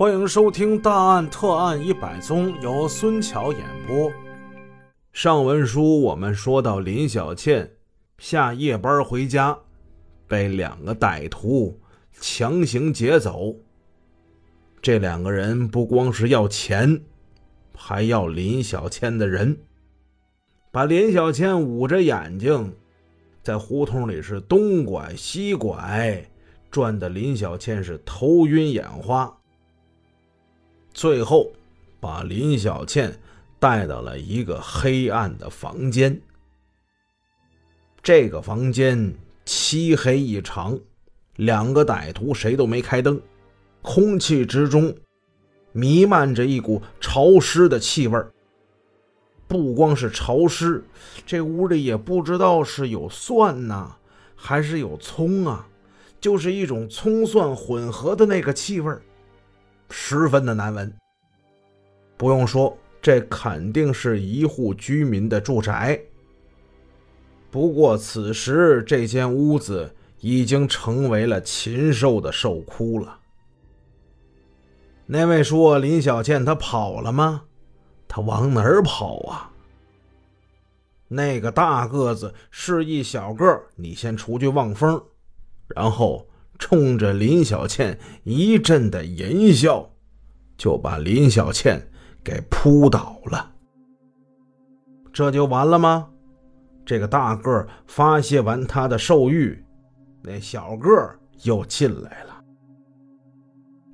欢迎收听《大案特案一百宗》，由孙桥演播。上文书我们说到，林小倩下夜班回家，被两个歹徒强行劫走。这两个人不光是要钱，还要林小倩的人，把林小倩捂着眼睛，在胡同里是东拐西拐，转的林小倩是头晕眼花。最后，把林小倩带到了一个黑暗的房间。这个房间漆黑异常，两个歹徒谁都没开灯，空气之中弥漫着一股潮湿的气味不光是潮湿，这屋里也不知道是有蒜呐，还是有葱啊，就是一种葱蒜混合的那个气味儿十分的难闻。不用说，这肯定是一户居民的住宅。不过此时这间屋子已经成为了禽兽的兽窟了。那位说林小倩她跑了吗？她往哪儿跑啊？那个大个子示意小个儿你先出去望风，然后冲着林小倩一阵的淫笑。就把林小倩给扑倒了，这就完了吗？这个大个发泄完他的兽欲，那小个又进来了。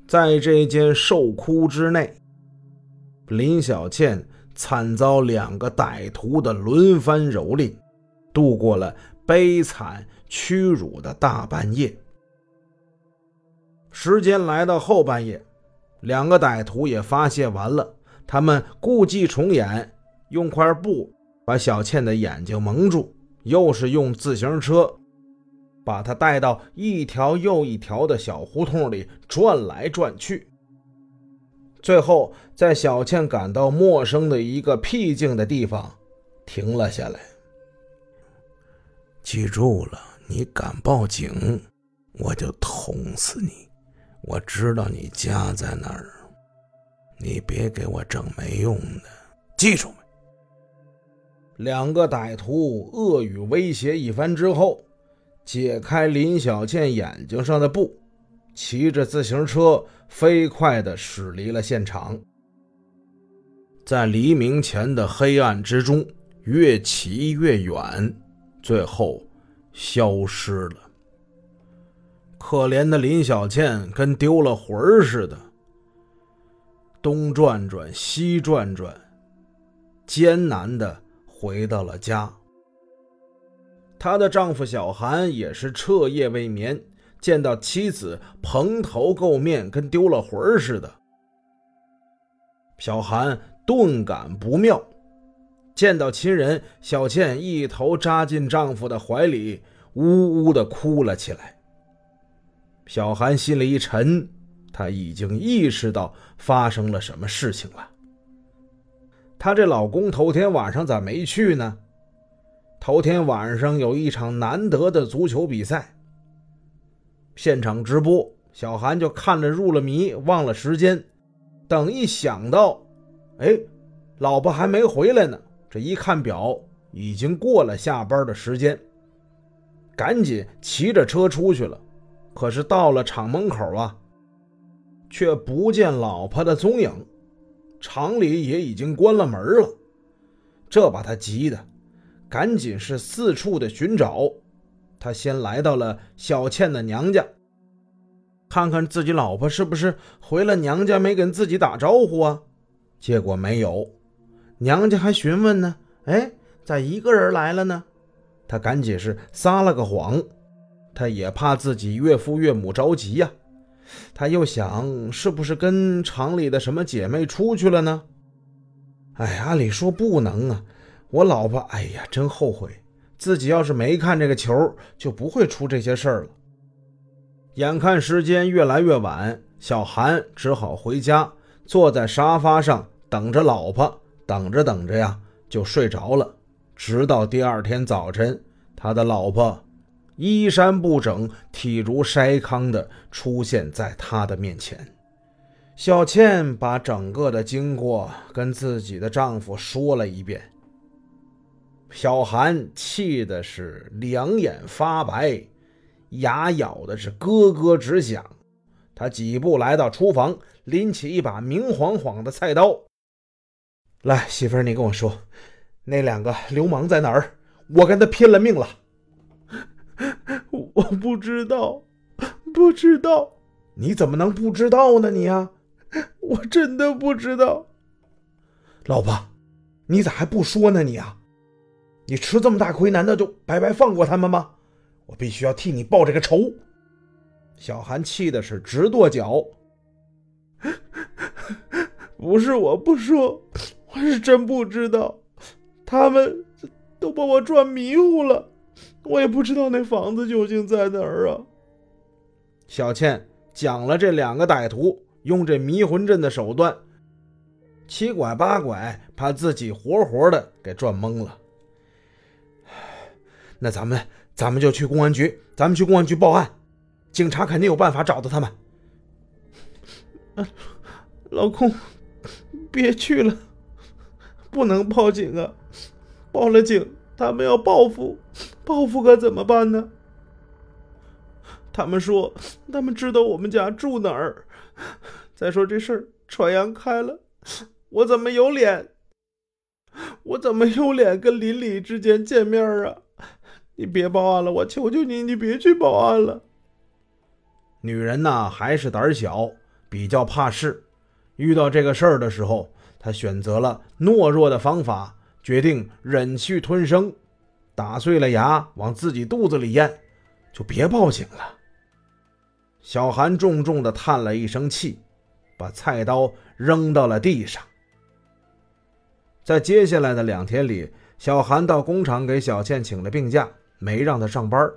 在这间兽窟之内，林小倩惨遭两个歹徒的轮番蹂躏，度过了悲惨屈辱的大半夜。时间来到后半夜。两个歹徒也发泄完了，他们故伎重演，用块布把小倩的眼睛蒙住，又是用自行车把她带到一条又一条的小胡同里转来转去。最后，在小倩感到陌生的一个僻静的地方停了下来。记住了，你敢报警，我就捅死你。我知道你家在哪儿，你别给我整没用的，记住没？两个歹徒恶语威胁一番之后，解开林小倩眼睛上的布，骑着自行车飞快地驶离了现场。在黎明前的黑暗之中，越骑越远，最后消失了。可怜的林小倩跟丢了魂儿似的，东转转西转转，艰难的回到了家。她的丈夫小韩也是彻夜未眠，见到妻子蓬头垢面，跟丢了魂儿似的。小韩顿感不妙，见到亲人，小倩一头扎进丈夫的怀里，呜呜的哭了起来。小韩心里一沉，她已经意识到发生了什么事情了。她这老公头天晚上咋没去呢？头天晚上有一场难得的足球比赛，现场直播，小韩就看着入了迷，忘了时间。等一想到，哎，老婆还没回来呢，这一看表，已经过了下班的时间，赶紧骑着车出去了。可是到了厂门口啊，却不见老婆的踪影，厂里也已经关了门了。这把他急的，赶紧是四处的寻找。他先来到了小倩的娘家，看看自己老婆是不是回了娘家没跟自己打招呼啊？结果没有，娘家还询问呢。哎，咋一个人来了呢？他赶紧是撒了个谎。他也怕自己岳父岳母着急呀，他又想是不是跟厂里的什么姐妹出去了呢？哎，按理说不能啊！我老婆，哎呀，真后悔，自己要是没看这个球，就不会出这些事儿了。眼看时间越来越晚，小韩只好回家，坐在沙发上等着老婆，等着等着呀，就睡着了。直到第二天早晨，他的老婆。衣衫不整、体如筛糠的出现在他的面前，小倩把整个的经过跟自己的丈夫说了一遍。小韩气的是两眼发白，牙咬的是咯咯直响。他几步来到厨房，拎起一把明晃晃的菜刀，来，媳妇儿，你跟我说，那两个流氓在哪儿？我跟他拼了命了。我不知道，不知道。你怎么能不知道呢？你呀，我真的不知道。老婆，你咋还不说呢？你啊，你吃这么大亏，难道就白白放过他们吗？我必须要替你报这个仇。小韩气的是直跺脚。不是我不说，我是真不知道。他们都把我转迷糊了，我也不知道那房子究竟在哪儿啊。小倩讲了这两个歹徒用这迷魂阵的手段，七拐八拐，把自己活活的给转懵了。那咱们咱们就去公安局，咱们去公安局报案。警察肯定有办法找到他们。老公，别去了，不能报警啊！报了警，他们要报复，报复可怎么办呢？他们说他们知道我们家住哪儿。再说这事儿传扬开了，我怎么有脸？我怎么有脸跟邻里之间见面啊？你别报案了，我求求你，你别去报案了。女人呐，还是胆小，比较怕事。遇到这个事儿的时候，她选择了懦弱的方法，决定忍气吞声，打碎了牙往自己肚子里咽，就别报警了。小韩重重的叹了一声气，把菜刀扔到了地上。在接下来的两天里，小韩到工厂给小倩请了病假，没让她上班。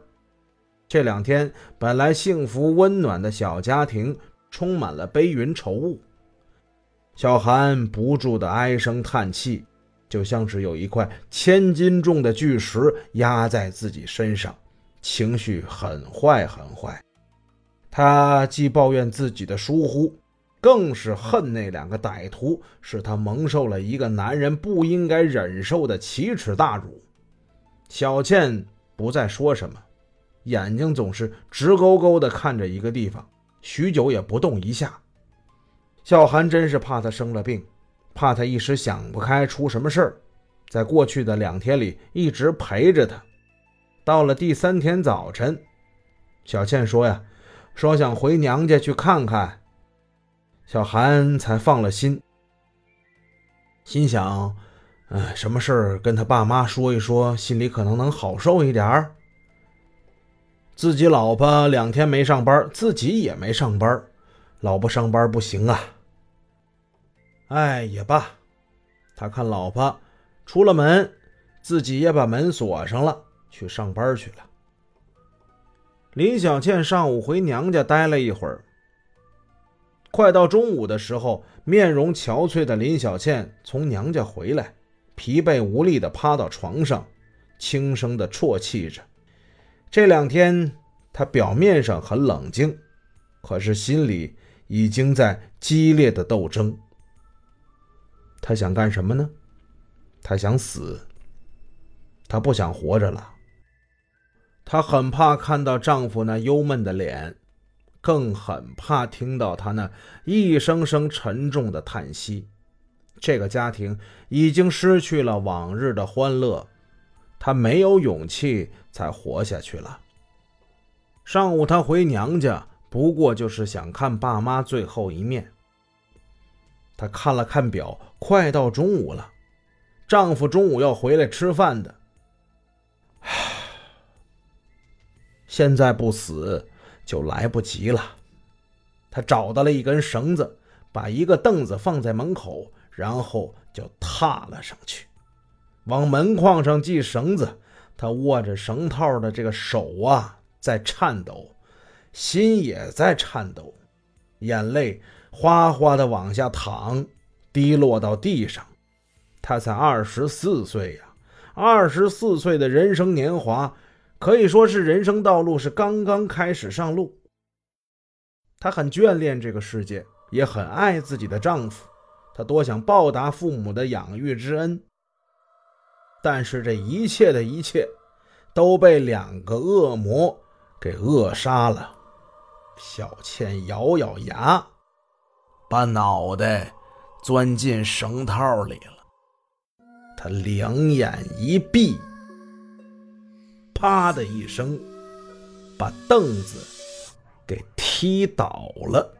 这两天本来幸福温暖的小家庭，充满了悲云愁雾。小韩不住的唉声叹气，就像是有一块千斤重的巨石压在自己身上，情绪很坏很坏。他既抱怨自己的疏忽，更是恨那两个歹徒，使他蒙受了一个男人不应该忍受的奇耻大辱。小倩不再说什么。眼睛总是直勾勾地看着一个地方，许久也不动一下。小韩真是怕他生了病，怕他一时想不开出什么事儿，在过去的两天里一直陪着他。到了第三天早晨，小倩说呀，说想回娘家去看看，小韩才放了心，心想，嗯，什么事儿跟他爸妈说一说，心里可能能好受一点儿。自己老婆两天没上班，自己也没上班，老婆上班不行啊。哎，也罢，他看老婆出了门，自己也把门锁上了，去上班去了。林小倩上午回娘家待了一会儿，快到中午的时候，面容憔悴的林小倩从娘家回来，疲惫无力的趴到床上，轻声的啜泣着。这两天，他表面上很冷静，可是心里已经在激烈的斗争。他想干什么呢？他想死。他不想活着了。她很怕看到丈夫那忧闷的脸，更很怕听到他那一声声沉重的叹息。这个家庭已经失去了往日的欢乐。她没有勇气再活下去了。上午她回娘家，不过就是想看爸妈最后一面。她看了看表，快到中午了，丈夫中午要回来吃饭的。现在不死就来不及了。他找到了一根绳子，把一个凳子放在门口，然后就踏了上去。往门框上系绳子，他握着绳套的这个手啊，在颤抖，心也在颤抖，眼泪哗哗的往下淌，滴落到地上。他才二十四岁呀，二十四岁的人生年华，可以说是人生道路是刚刚开始上路。他很眷恋这个世界，也很爱自己的丈夫，她多想报答父母的养育之恩。但是这一切的一切都被两个恶魔给扼杀了。小倩咬咬牙，把脑袋钻进绳套里了。他两眼一闭，啪的一声，把凳子给踢倒了。